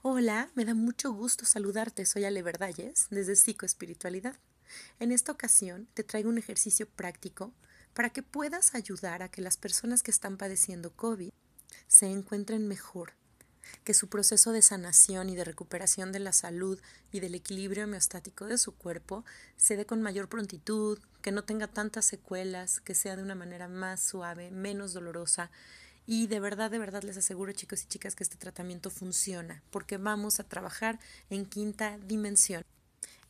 Hola, me da mucho gusto saludarte. Soy Ale Verdalles desde Psicoespiritualidad. En esta ocasión te traigo un ejercicio práctico para que puedas ayudar a que las personas que están padeciendo COVID se encuentren mejor, que su proceso de sanación y de recuperación de la salud y del equilibrio homeostático de su cuerpo se dé con mayor prontitud, que no tenga tantas secuelas, que sea de una manera más suave, menos dolorosa y de verdad, de verdad les aseguro chicos y chicas que este tratamiento funciona porque vamos a trabajar en quinta dimensión.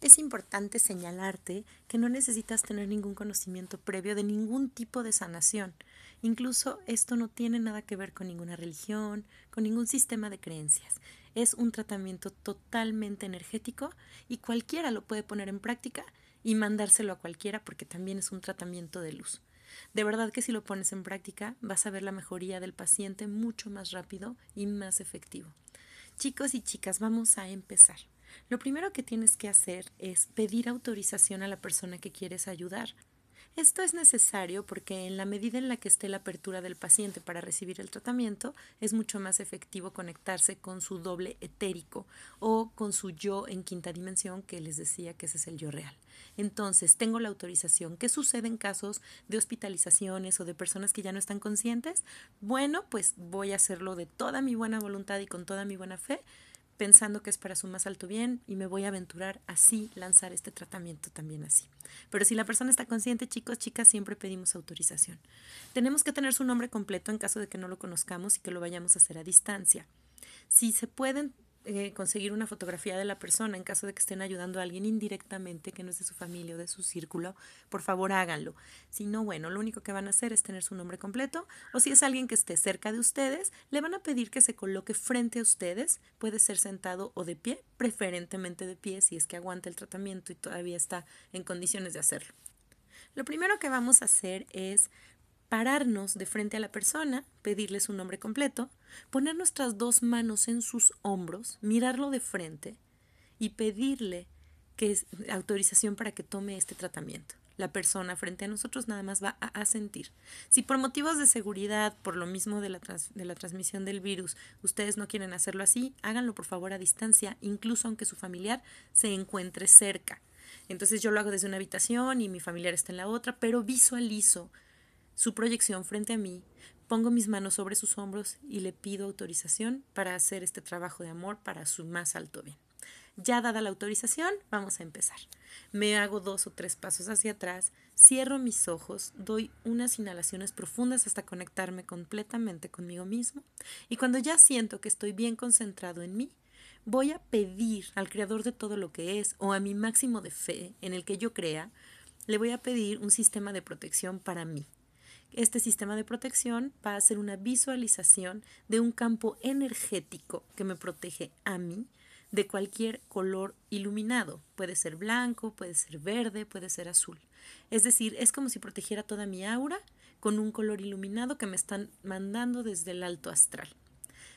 Es importante señalarte que no necesitas tener ningún conocimiento previo de ningún tipo de sanación. Incluso esto no tiene nada que ver con ninguna religión, con ningún sistema de creencias. Es un tratamiento totalmente energético y cualquiera lo puede poner en práctica y mandárselo a cualquiera porque también es un tratamiento de luz. De verdad que si lo pones en práctica vas a ver la mejoría del paciente mucho más rápido y más efectivo. Chicos y chicas, vamos a empezar. Lo primero que tienes que hacer es pedir autorización a la persona que quieres ayudar. Esto es necesario porque en la medida en la que esté la apertura del paciente para recibir el tratamiento, es mucho más efectivo conectarse con su doble etérico o con su yo en quinta dimensión, que les decía que ese es el yo real. Entonces, tengo la autorización. ¿Qué sucede en casos de hospitalizaciones o de personas que ya no están conscientes? Bueno, pues voy a hacerlo de toda mi buena voluntad y con toda mi buena fe pensando que es para su más alto bien y me voy a aventurar así, lanzar este tratamiento también así. Pero si la persona está consciente, chicos, chicas, siempre pedimos autorización. Tenemos que tener su nombre completo en caso de que no lo conozcamos y que lo vayamos a hacer a distancia. Si se pueden eh, conseguir una fotografía de la persona en caso de que estén ayudando a alguien indirectamente que no es de su familia o de su círculo, por favor háganlo. Si no, bueno, lo único que van a hacer es tener su nombre completo o si es alguien que esté cerca de ustedes, le van a pedir que se coloque frente a ustedes, puede ser sentado o de pie, preferentemente de pie si es que aguanta el tratamiento y todavía está en condiciones de hacerlo. Lo primero que vamos a hacer es pararnos de frente a la persona, pedirle su nombre completo, poner nuestras dos manos en sus hombros, mirarlo de frente y pedirle que es autorización para que tome este tratamiento. La persona frente a nosotros nada más va a asentir. Si por motivos de seguridad, por lo mismo de la, de la transmisión del virus, ustedes no quieren hacerlo así, háganlo por favor a distancia, incluso aunque su familiar se encuentre cerca. Entonces yo lo hago desde una habitación y mi familiar está en la otra, pero visualizo su proyección frente a mí, pongo mis manos sobre sus hombros y le pido autorización para hacer este trabajo de amor para su más alto bien. Ya dada la autorización, vamos a empezar. Me hago dos o tres pasos hacia atrás, cierro mis ojos, doy unas inhalaciones profundas hasta conectarme completamente conmigo mismo y cuando ya siento que estoy bien concentrado en mí, voy a pedir al creador de todo lo que es o a mi máximo de fe en el que yo crea, le voy a pedir un sistema de protección para mí, este sistema de protección va a ser una visualización de un campo energético que me protege a mí de cualquier color iluminado. Puede ser blanco, puede ser verde, puede ser azul. Es decir, es como si protegiera toda mi aura con un color iluminado que me están mandando desde el alto astral.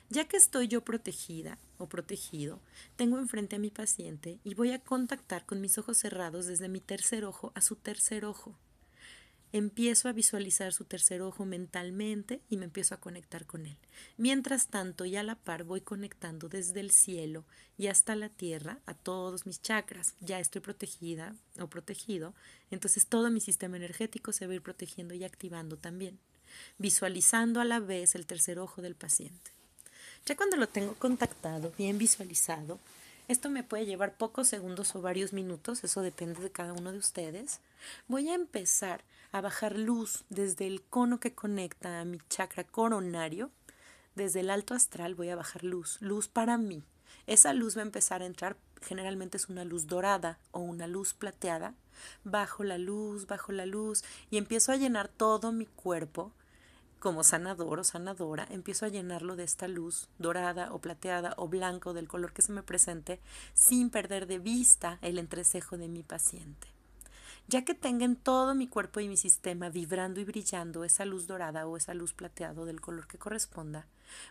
Ya que estoy yo protegida o protegido, tengo enfrente a mi paciente y voy a contactar con mis ojos cerrados desde mi tercer ojo a su tercer ojo empiezo a visualizar su tercer ojo mentalmente y me empiezo a conectar con él. Mientras tanto, y a la par voy conectando desde el cielo y hasta la tierra a todos mis chakras. Ya estoy protegida o protegido, entonces todo mi sistema energético se va a ir protegiendo y activando también, visualizando a la vez el tercer ojo del paciente. Ya cuando lo tengo contactado, bien visualizado, esto me puede llevar pocos segundos o varios minutos, eso depende de cada uno de ustedes. Voy a empezar a bajar luz desde el cono que conecta a mi chakra coronario. Desde el alto astral voy a bajar luz, luz para mí. Esa luz va a empezar a entrar, generalmente es una luz dorada o una luz plateada. Bajo la luz, bajo la luz y empiezo a llenar todo mi cuerpo como sanador o sanadora, empiezo a llenarlo de esta luz dorada o plateada o blanco del color que se me presente sin perder de vista el entrecejo de mi paciente. Ya que tenga en todo mi cuerpo y mi sistema vibrando y brillando esa luz dorada o esa luz plateada del color que corresponda,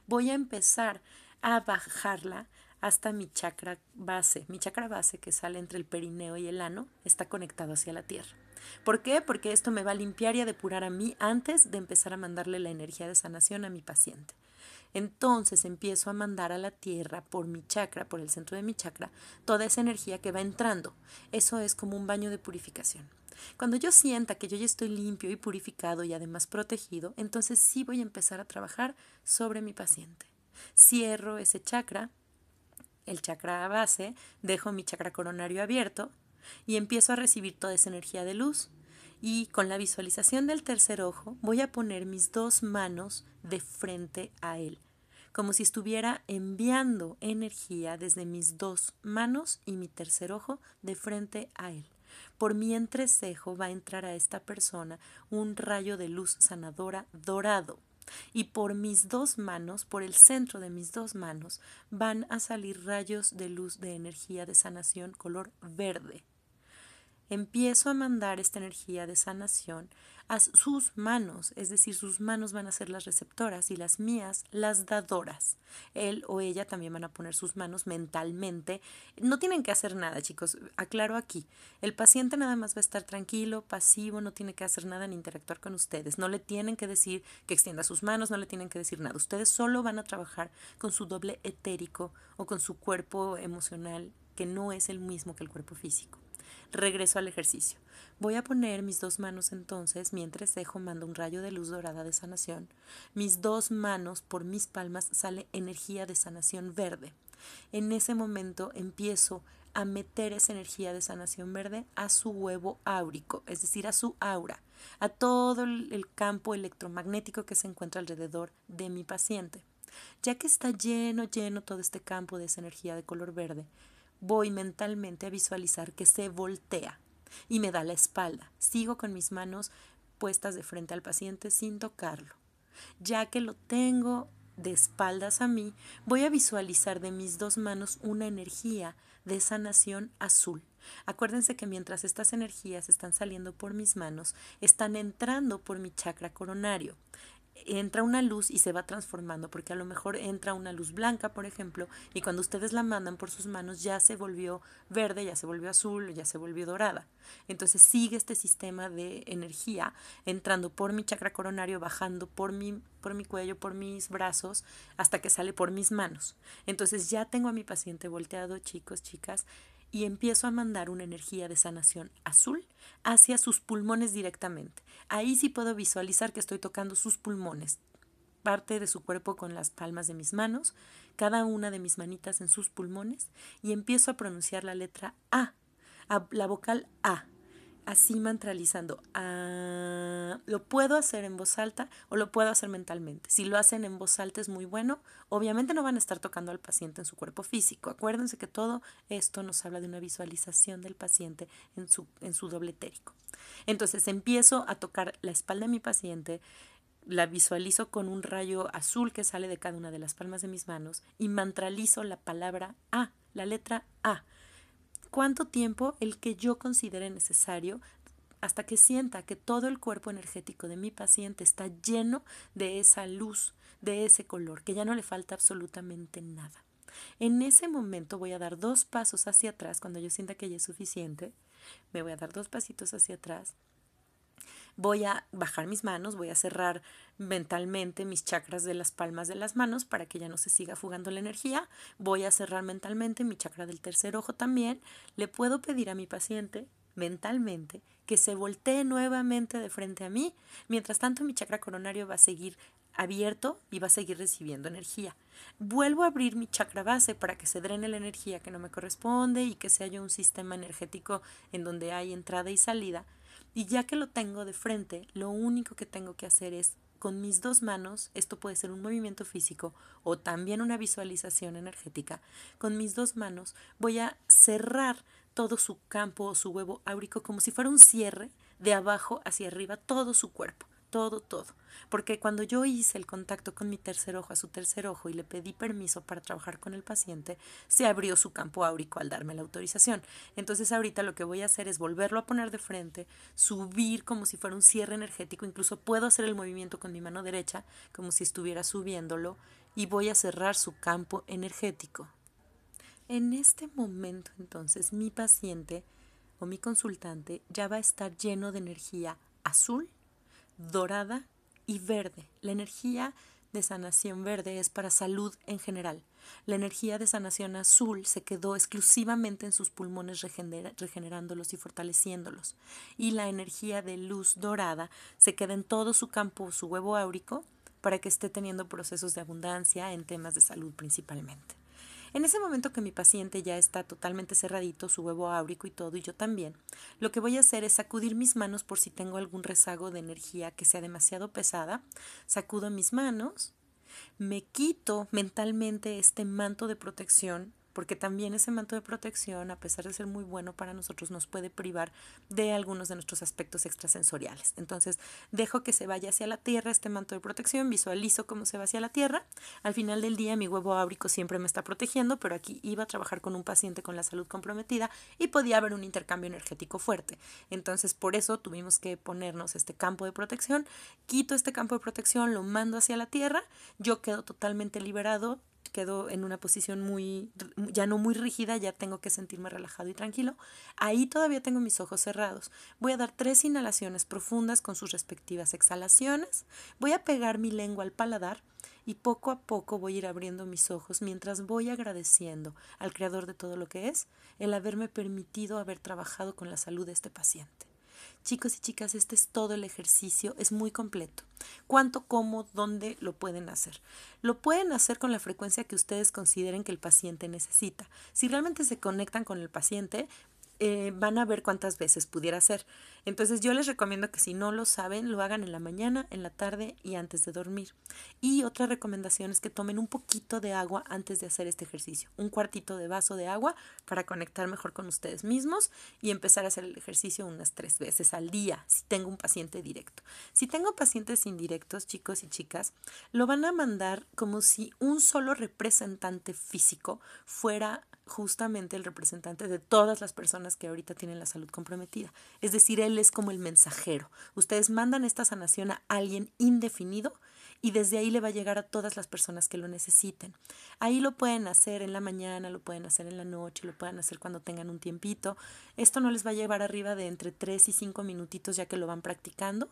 voy a empezar a bajarla hasta mi chakra base. Mi chakra base que sale entre el perineo y el ano está conectado hacia la tierra. ¿Por qué? Porque esto me va a limpiar y a depurar a mí antes de empezar a mandarle la energía de sanación a mi paciente. Entonces empiezo a mandar a la tierra por mi chakra, por el centro de mi chakra, toda esa energía que va entrando. Eso es como un baño de purificación. Cuando yo sienta que yo ya estoy limpio y purificado y además protegido, entonces sí voy a empezar a trabajar sobre mi paciente. Cierro ese chakra, el chakra base, dejo mi chakra coronario abierto y empiezo a recibir toda esa energía de luz. Y con la visualización del tercer ojo voy a poner mis dos manos de frente a él, como si estuviera enviando energía desde mis dos manos y mi tercer ojo de frente a él. Por mi entrecejo va a entrar a esta persona un rayo de luz sanadora dorado. Y por mis dos manos, por el centro de mis dos manos, van a salir rayos de luz de energía de sanación color verde empiezo a mandar esta energía de sanación a sus manos, es decir, sus manos van a ser las receptoras y las mías las dadoras. Él o ella también van a poner sus manos mentalmente. No tienen que hacer nada, chicos. Aclaro aquí. El paciente nada más va a estar tranquilo, pasivo, no tiene que hacer nada ni interactuar con ustedes. No le tienen que decir que extienda sus manos, no le tienen que decir nada. Ustedes solo van a trabajar con su doble etérico o con su cuerpo emocional que no es el mismo que el cuerpo físico. Regreso al ejercicio. Voy a poner mis dos manos entonces, mientras dejo mando un rayo de luz dorada de sanación. Mis dos manos, por mis palmas, sale energía de sanación verde. En ese momento empiezo a meter esa energía de sanación verde a su huevo áurico, es decir, a su aura, a todo el campo electromagnético que se encuentra alrededor de mi paciente. Ya que está lleno, lleno todo este campo de esa energía de color verde, voy mentalmente a visualizar que se voltea y me da la espalda. Sigo con mis manos puestas de frente al paciente sin tocarlo. Ya que lo tengo de espaldas a mí, voy a visualizar de mis dos manos una energía de sanación azul. Acuérdense que mientras estas energías están saliendo por mis manos, están entrando por mi chakra coronario entra una luz y se va transformando, porque a lo mejor entra una luz blanca, por ejemplo, y cuando ustedes la mandan por sus manos ya se volvió verde, ya se volvió azul, ya se volvió dorada. Entonces sigue este sistema de energía entrando por mi chakra coronario, bajando por mi, por mi cuello, por mis brazos, hasta que sale por mis manos. Entonces ya tengo a mi paciente volteado, chicos, chicas, y empiezo a mandar una energía de sanación azul hacia sus pulmones directamente. Ahí sí puedo visualizar que estoy tocando sus pulmones, parte de su cuerpo con las palmas de mis manos, cada una de mis manitas en sus pulmones y empiezo a pronunciar la letra A, la vocal A así mantralizando. Ah, lo puedo hacer en voz alta o lo puedo hacer mentalmente. Si lo hacen en voz alta es muy bueno. Obviamente no van a estar tocando al paciente en su cuerpo físico. Acuérdense que todo esto nos habla de una visualización del paciente en su, en su doble etérico. Entonces empiezo a tocar la espalda de mi paciente, la visualizo con un rayo azul que sale de cada una de las palmas de mis manos y mantralizo la palabra A, la letra A cuánto tiempo el que yo considere necesario hasta que sienta que todo el cuerpo energético de mi paciente está lleno de esa luz, de ese color, que ya no le falta absolutamente nada. En ese momento voy a dar dos pasos hacia atrás cuando yo sienta que ya es suficiente. Me voy a dar dos pasitos hacia atrás voy a bajar mis manos, voy a cerrar mentalmente mis chakras de las palmas de las manos para que ya no se siga fugando la energía, voy a cerrar mentalmente mi chakra del tercer ojo también, le puedo pedir a mi paciente mentalmente que se voltee nuevamente de frente a mí, mientras tanto mi chakra coronario va a seguir abierto y va a seguir recibiendo energía. Vuelvo a abrir mi chakra base para que se drene la energía que no me corresponde y que se haya un sistema energético en donde hay entrada y salida y ya que lo tengo de frente, lo único que tengo que hacer es con mis dos manos, esto puede ser un movimiento físico o también una visualización energética, con mis dos manos voy a cerrar todo su campo o su huevo áurico como si fuera un cierre de abajo hacia arriba, todo su cuerpo todo, todo. Porque cuando yo hice el contacto con mi tercer ojo a su tercer ojo y le pedí permiso para trabajar con el paciente, se abrió su campo áurico al darme la autorización. Entonces ahorita lo que voy a hacer es volverlo a poner de frente, subir como si fuera un cierre energético, incluso puedo hacer el movimiento con mi mano derecha como si estuviera subiéndolo y voy a cerrar su campo energético. En este momento entonces mi paciente o mi consultante ya va a estar lleno de energía azul, dorada y verde. La energía de sanación verde es para salud en general. La energía de sanación azul se quedó exclusivamente en sus pulmones regenerándolos y fortaleciéndolos. Y la energía de luz dorada se queda en todo su campo, su huevo áurico, para que esté teniendo procesos de abundancia en temas de salud principalmente. En ese momento que mi paciente ya está totalmente cerradito, su huevo áurico y todo, y yo también, lo que voy a hacer es sacudir mis manos por si tengo algún rezago de energía que sea demasiado pesada. Sacudo mis manos, me quito mentalmente este manto de protección porque también ese manto de protección, a pesar de ser muy bueno para nosotros, nos puede privar de algunos de nuestros aspectos extrasensoriales. Entonces, dejo que se vaya hacia la tierra este manto de protección, visualizo cómo se va hacia la tierra. Al final del día, mi huevo áurico siempre me está protegiendo, pero aquí iba a trabajar con un paciente con la salud comprometida y podía haber un intercambio energético fuerte. Entonces, por eso tuvimos que ponernos este campo de protección. Quito este campo de protección, lo mando hacia la tierra, yo quedo totalmente liberado quedo en una posición muy, ya no muy rígida, ya tengo que sentirme relajado y tranquilo. Ahí todavía tengo mis ojos cerrados. Voy a dar tres inhalaciones profundas con sus respectivas exhalaciones. Voy a pegar mi lengua al paladar y poco a poco voy a ir abriendo mis ojos mientras voy agradeciendo al Creador de todo lo que es el haberme permitido haber trabajado con la salud de este paciente. Chicos y chicas, este es todo el ejercicio, es muy completo. ¿Cuánto, cómo, dónde lo pueden hacer? Lo pueden hacer con la frecuencia que ustedes consideren que el paciente necesita. Si realmente se conectan con el paciente, eh, van a ver cuántas veces pudiera ser. Entonces yo les recomiendo que si no lo saben, lo hagan en la mañana, en la tarde y antes de dormir. Y otra recomendación es que tomen un poquito de agua antes de hacer este ejercicio. Un cuartito de vaso de agua para conectar mejor con ustedes mismos y empezar a hacer el ejercicio unas tres veces al día si tengo un paciente directo. Si tengo pacientes indirectos, chicos y chicas, lo van a mandar como si un solo representante físico fuera justamente el representante de todas las personas que ahorita tienen la salud comprometida. Es decir, él es como el mensajero. Ustedes mandan esta sanación a alguien indefinido y desde ahí le va a llegar a todas las personas que lo necesiten. Ahí lo pueden hacer en la mañana, lo pueden hacer en la noche, lo pueden hacer cuando tengan un tiempito. Esto no les va a llevar arriba de entre 3 y 5 minutitos ya que lo van practicando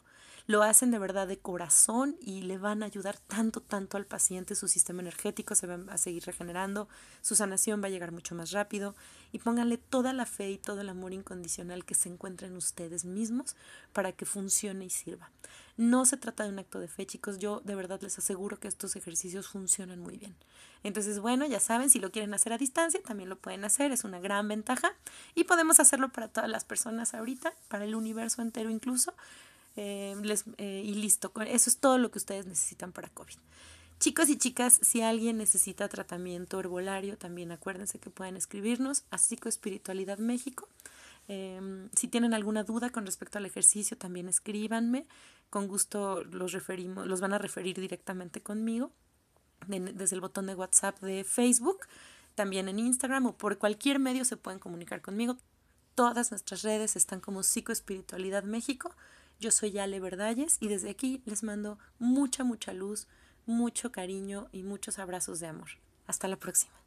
lo hacen de verdad de corazón y le van a ayudar tanto, tanto al paciente, su sistema energético se va a seguir regenerando, su sanación va a llegar mucho más rápido y pónganle toda la fe y todo el amor incondicional que se encuentra en ustedes mismos para que funcione y sirva. No se trata de un acto de fe, chicos, yo de verdad les aseguro que estos ejercicios funcionan muy bien. Entonces, bueno, ya saben, si lo quieren hacer a distancia, también lo pueden hacer, es una gran ventaja y podemos hacerlo para todas las personas ahorita, para el universo entero incluso. Eh, eh, y listo, eso es todo lo que ustedes necesitan para COVID. Chicos y chicas, si alguien necesita tratamiento herbolario, también acuérdense que pueden escribirnos a Psicoespiritualidad México. Em, si tienen alguna duda con respecto al ejercicio, también escríbanme. Con gusto los referimos, los van a referir directamente conmigo desde el botón de WhatsApp de Facebook, también en Instagram o por cualquier medio se pueden comunicar conmigo. Todas nuestras redes están como Psicoespiritualidad México. Yo soy Ale Verdalles y desde aquí les mando mucha, mucha luz, mucho cariño y muchos abrazos de amor. Hasta la próxima.